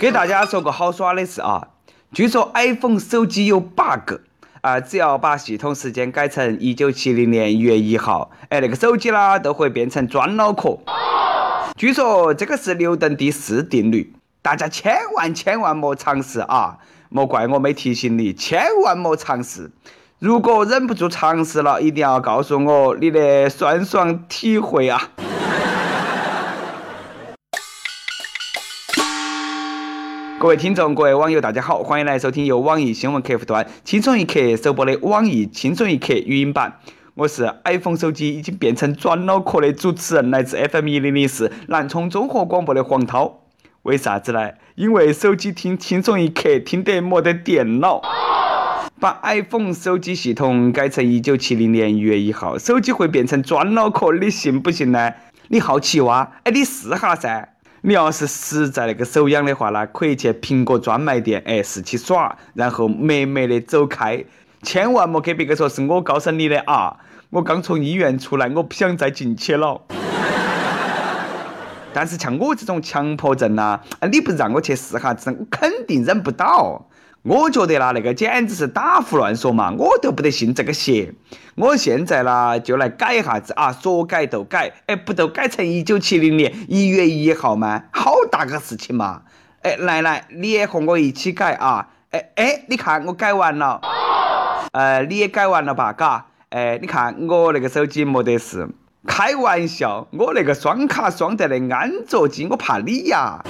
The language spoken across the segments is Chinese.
给大家说个好耍的事啊！据说 iPhone 手机有 bug 啊，只要把系统时间改成一九七零年一月一号，哎，那个手机啦都会变成砖脑壳。据说这个是牛顿第四定律，大家千万千万莫尝试啊！莫怪我没提醒你，千万莫尝试。如果忍不住尝试了，一定要告诉我你的酸爽体会啊！各位听众，各位网友，大家好，欢迎来收听由网易新闻客户端轻松一刻首播的网易轻松一刻语音版。我是 iPhone 手机已经变成转脑壳的主持人，来自 FM 一零零四南充综合广播的黄涛。为啥子呢？因为手机听轻松一刻听得没得电脑。把 iPhone 手机系统改成一九七零年一月一号，手机会变成转脑壳，你信不信呢？你好奇哇？哎，你试下噻。你要是实在那个手痒的话呢，可以去苹果专卖店，哎，试起耍，然后美美的走开，千万莫给别个说是我告诉你的啊！我刚从医院出来，我不想再进去了。但是像我这种强迫症呐，啊，你不让我去试哈子，我肯定忍不到。我觉得啦，那个简直是打胡乱说嘛，我都不得信这个邪。我现在啦就来改一下子啊，说改就改，哎，不都改成一九七零年一月一号吗？好大个事情嘛！哎，来来，你也和我一起改啊！哎哎，你看我改完了，呃，你也改完了吧？嘎，哎，你看我那个手机没得事。开玩笑，我那个双卡双待的安卓机，我怕你呀。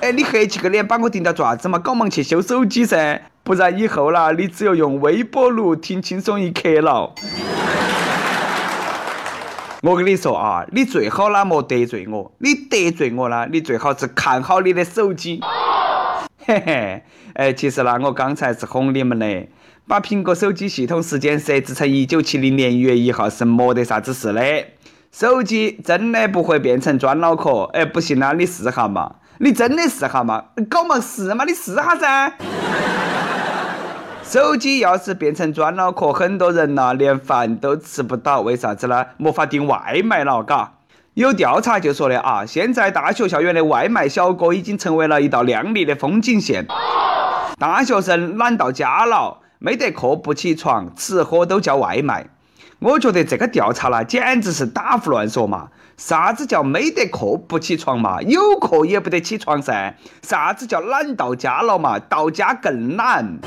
哎，你黑起个脸把我盯到爪子嘛？赶忙去修手机噻，不然以后啦，你只有用微波炉听轻松一刻了。我跟你说啊，你最好啦莫得罪我，你得罪我啦，你最好是看好你的手机。嘿嘿，哎，其实啦，我刚才是哄你们的，把苹果手机系统时间设置成一九七零年一月一号是没得啥子事的，手机真的不会变成砖脑壳。哎，不信啦，你试下嘛。你真的试下嘛？搞嘛试嘛？你试下噻！手机要是变成砖脑壳，很多人呐连饭都吃不到，为啥子呢？没法订外卖了，嘎。有调查就说的啊，现在大学校园的外卖小哥已经成为了一道亮丽的风景线。大学生懒到家了，没得课不起床，吃喝都叫外卖。我觉得这个调查呢，简直是打胡乱说嘛！啥子叫没得课不起床嘛？有课也不得起床噻！啥子叫懒到家了嘛？到家更懒！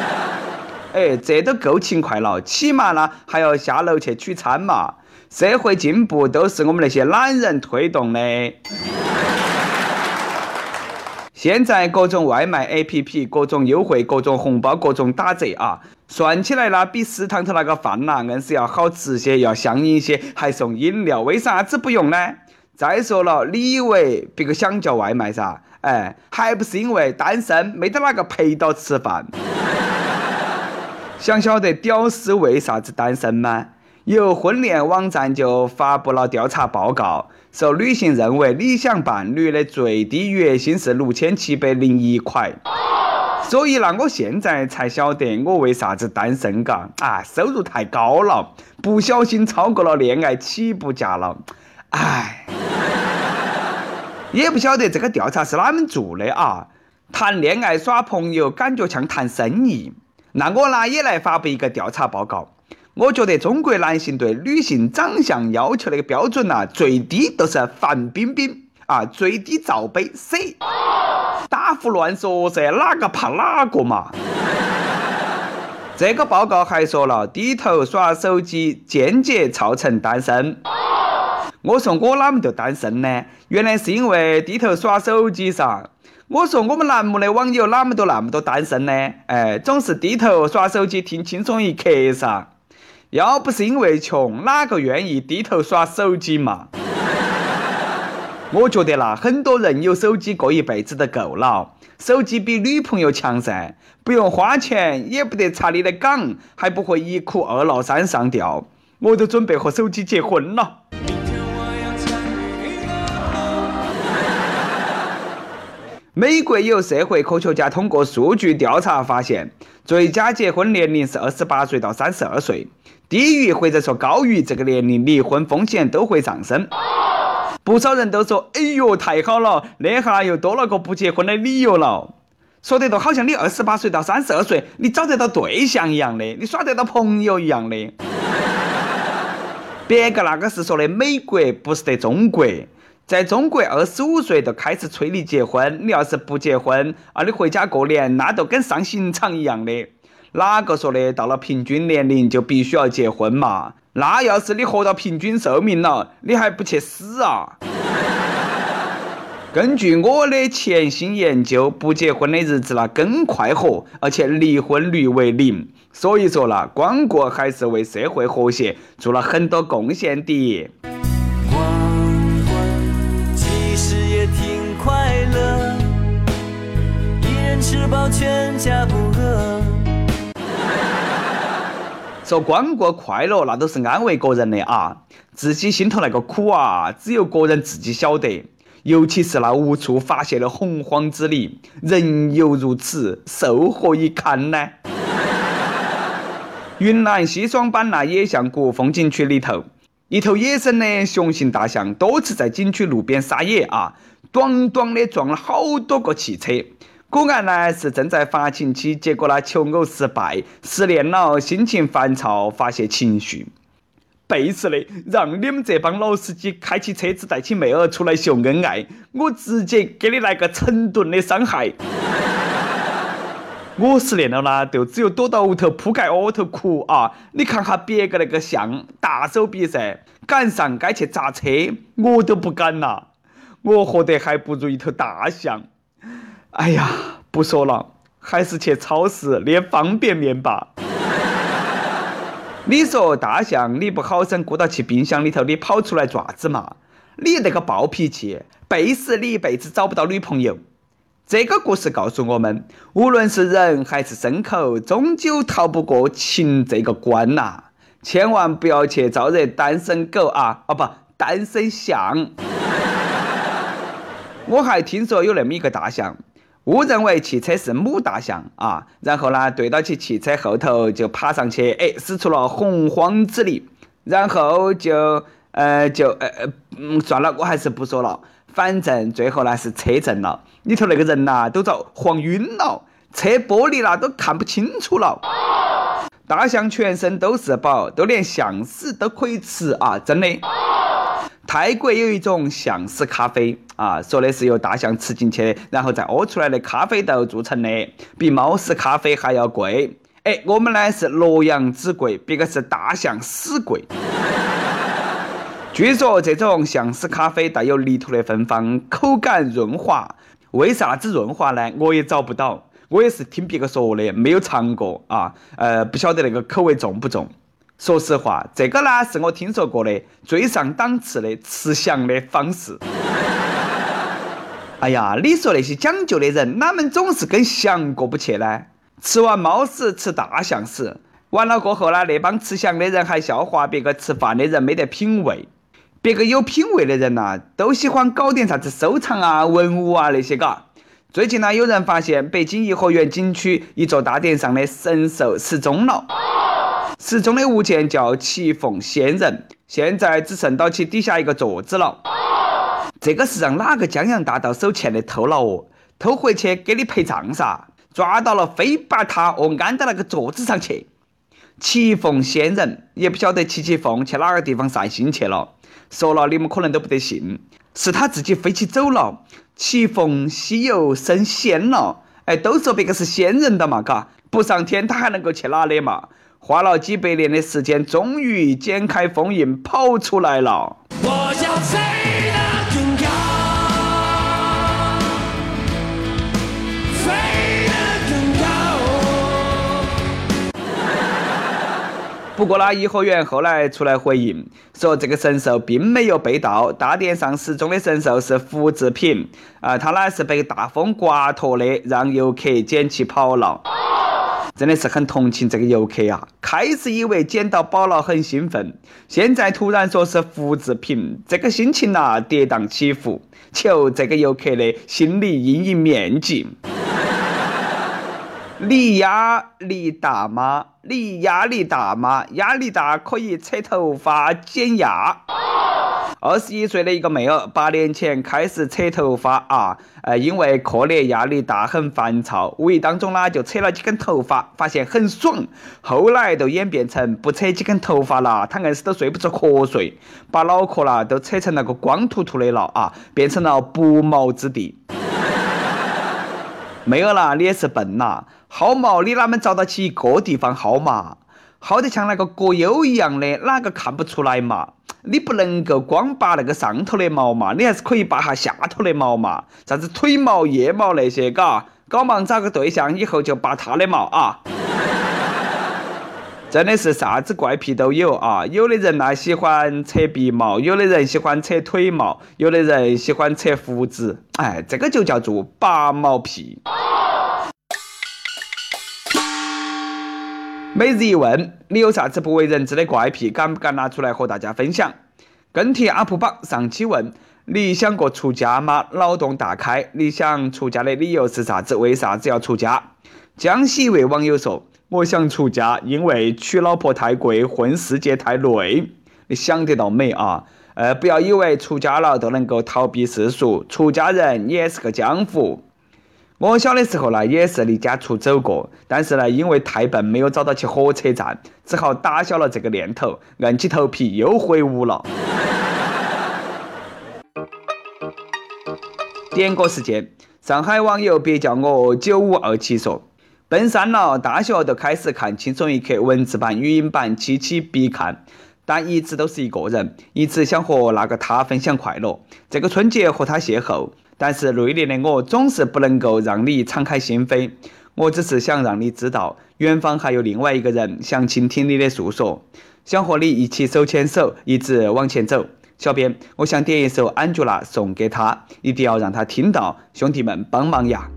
哎，这都够勤快了，起码呢还要下楼去取餐嘛！社会进步都是我们那些懒人推动的。现在各种外卖 APP，各种优惠，各种红包，各种打折啊！算起来呢，比食堂头那个饭呐，硬是要好吃些，要香一些，还送饮料，为啥子不用呢？再说了，你以为别个想叫外卖噻？哎，还不是因为单身，没得哪个陪到吃饭。想晓得屌丝为啥子单身吗？有婚恋网站就发布了调查报告。说女性认为理想伴侣的最低月薪是六千七百零一块，所以呢，我现在才晓得我为啥子单身嘎啊，收入太高了，不小心超过了恋爱起步价了，唉，也不晓得这个调查是哪们做的啊？谈恋爱耍朋友感觉像谈生意，那我呢也来发布一个调查报告。我觉得中国男性对女性长相要求那个标准呐，最低都是范冰冰啊，最低罩杯 C。胡乱说噻，哪个怕哪个嘛？这个报告还说了，低头耍手机间接造成单身。我说我哪么就单身呢？原来是因为低头耍手机噻。我说我们栏目的网友哪么都那么多单身呢？哎，总是低头耍手机听轻松一刻噻。要不是因为穷，哪个愿意低头耍手机嘛？我觉得啦，很多人有手机过一辈子都够了。手机比女朋友强噻，不用花钱，也不得查你的岗，还不会一哭二闹三上吊。我都准备和手机结婚了。美国有社会科学家通过数据调查发现，最佳结婚年龄是二十八岁到三十二岁。低于或者说高于这个年龄，离婚风险都会上升。不少人都说：“哎呦，太好了，那下又多了个不结婚的理由了。”说得都好像你二十八岁到三十二岁，你找得到对象一样的，你耍得到朋友一样的。别个那个是说的美国，不是得中国。在中国，二十五岁就开始催你结婚，你要是不结婚啊，你回家过年，那都跟上刑场一样的。哪个说的到了平均年龄就必须要结婚嘛？那要是你活到平均寿命了，你还不去死啊？根据我的潜心研究，不结婚的日子那更快活，而且离婚率为零。所以说了，光棍还是为社会和谐做了很多贡献的。吃饱全家不饿。说光过快乐，那都是安慰个人的啊，自己心头那个苦啊，只有个人自己晓得。尤其是那无处发泄的洪荒之力，人犹如此，寿何以堪呢？云南西双版纳野象谷风景区里头，一头野生的雄性大象多次在景区路边撒野啊，咣咣的撞了好多个汽车。果然呢是正在发情期，结果呢求偶失败，失恋了，心情烦躁，发泄情绪。背时的，让你们这帮老司机开起车子带起妹儿出来秀恩爱，我直接给你来个成吨的伤害。我失恋了呢，就只有躲到屋头铺盖窝头哭啊！你看哈别个那个象，大手笔噻，赶上该去砸车，我都不敢呐。我活得还不如一头大象。哎呀，不说了，还是去超市捏方便面吧。你说大象，你不好生顾到去冰箱里头，你跑出来爪子嘛？你那个暴脾气，背死你一辈子找不到女朋友。这个故事告诉我们，无论是人还是牲口，终究逃不过情这个关呐。千万不要去招惹单身狗啊！哦不，单身象。我还听说有那么一个大象。误认为汽车是母大象啊，然后呢，对到起汽车后头就爬上去，哎，使出了洪荒之力，然后就呃就呃呃嗯算了，我还是不说了，反正最后呢是车震了，里头那个人呐都遭晃晕了，车玻璃啦都看不清楚了。大象全身都是宝，都连象屎都可以吃啊，真的。泰国有一种象屎咖啡啊，说的是由大象吃进去，然后再屙出来的咖啡豆做成的，比猫屎咖啡还要贵。哎，我们呢是洛阳纸贵，别个是大象屎贵。据说这种象屎咖啡带有泥土的芬芳，口感润滑。为啥子润滑呢？我也找不到，我也是听别个说的，没有尝过啊。呃，不晓得那个口味重不重。说实话，这个呢是我听说过的最上档次的吃翔的方式。哎呀，你说那些讲究的人，哪们总是跟翔过不去呢？吃完猫屎吃大象屎，完了过后呢，那帮吃翔的人还笑话别个吃饭的人没得品味。别个有品味的人呐，都喜欢搞点啥子收藏啊、文物啊那些嘎。最近呢，有人发现北京颐和园景区一座大殿上的神兽失踪了。失踪的物件叫奇凤仙人，现在只剩到其底下一个座子了。这个是让哪个江洋大盗手欠的偷了哦？偷回去给你赔葬噻！抓到了，非把他哦安到那个座子上去。奇凤仙人也不晓得奇奇凤去哪个地方散心去了。说了你们可能都不得信，是他自己飞起走了。奇凤西游升仙了，哎，都说别个是仙人的嘛，嘎，不上天他还能够去哪里嘛？花了几百年的时间，终于剪开封印，跑出来了。我要飞得更高，飞得更高。不过呢，颐和园后来出来回应，说这个神兽并没有被盗，大殿上失踪的神兽是复制品，啊，它呢是被大风刮脱的，让游客捡起跑了。真的是很同情这个游客啊！开始以为捡到宝了很兴奋，现在突然说是复制品，这个心情呐跌宕起伏。求这个游客的心理阴影面积。你压力大吗？你压力大吗？压力大可以扯头发减压。二十一岁的一个妹儿，八年前开始扯头发啊，呃，因为课业压力大，很烦躁，无意当中呢就扯了几根头发，发现很爽。后来都演变成不扯几根头发了，他硬是都睡不着瞌睡，把脑壳啦都扯成那个光秃秃的了啊，变成了不毛之地。没有啦，你也是笨啦，薅毛你哪么找到起一个地方薅嘛？薅得像那个葛优一样的，哪个看不出来嘛？你不能够光拔那个上头的毛嘛，你还是可以拔下下头的毛嘛，啥子腿毛、腋毛那些，嘎，搞忙找个对象以后就拔他的毛啊！真的是啥子怪癖都有啊！有的人呢喜欢扯鼻毛，有的人喜欢扯腿毛，有的人喜欢扯胡子，哎，这个就叫做拔毛癖。每日一问：你有啥子不为人知的怪癖？敢不敢拿出来和大家分享？跟帖 UP 榜上期问：你想过出家吗？脑洞大开！你想出家的理由是啥子？为啥子要出家？江西一位网友说：我想出家，因为娶老婆太贵，混世界太累。你想得到美啊？呃，不要以为出家了都能够逃避世俗，出家人你也是个江湖。我小的时候呢，也是离家出走过，但是呢，因为太笨，没有找到去火车站，只好打消了这个念头，硬起头皮又回屋了。点歌时间，上海网友别叫我九五二七说，奔三了，大学都开始看轻松一刻文字版、语音版，期期必看，但一直都是一个人，一直想和那个他分享快乐。这个春节和他邂逅。但是内敛的我总是不能够让你敞开心扉，我只是想让你知道，远方还有另外一个人想倾听你的诉说，想和你一起手牵手一直往前走。小编，我想点一首《安吉拉》送给他，一定要让他听到，兄弟们帮忙呀！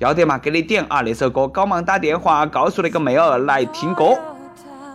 要得嘛，给你点啊！那首歌，搞忙打电话告诉那个妹儿来听歌。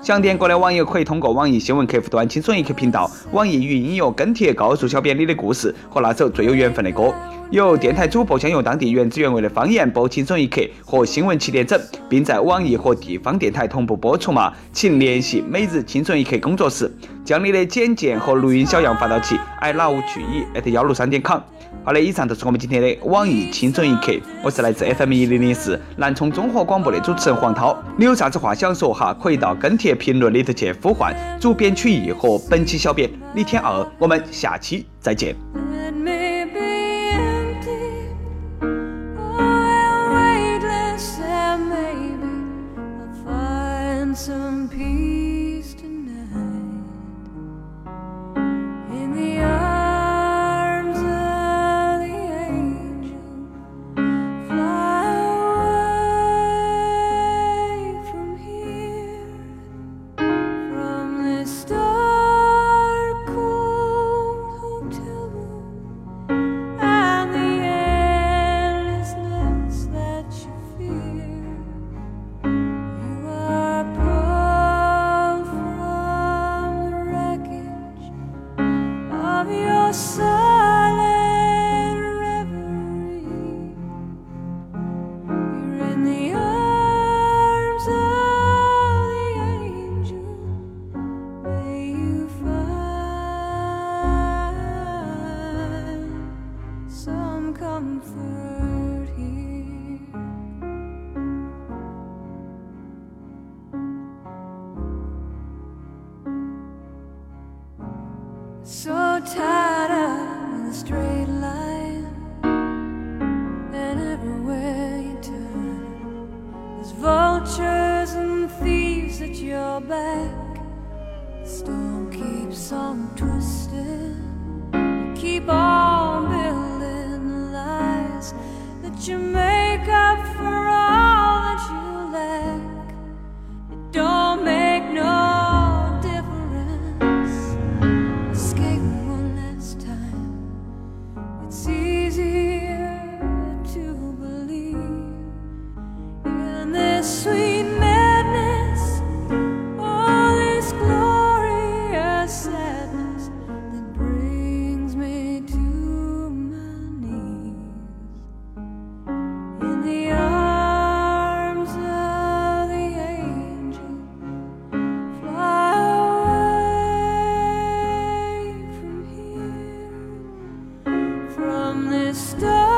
想点歌的网友可以通过网易新闻客户端“轻松一刻”频道、网易云音乐跟帖告诉小编你的故事和那首最有缘分的歌。由电台主播将用当地原汁原味的方言播《轻松一刻》和新闻七点整，并在网易和地方电台同步播出嘛？请联系每日轻松一刻工作室，将你的简介和录音小样发到其 i love 曲艺 at 幺六三点 com。好的，以上就是我们今天的网易轻松一刻。我是来自 FM 一零零四南充综合广播的主持人黄涛。你有啥子话想说哈？可以到跟帖评论里头去呼唤主编曲艺和本期小编李天二。我们下期再见。Your back. Storm keeps on twisting. stop.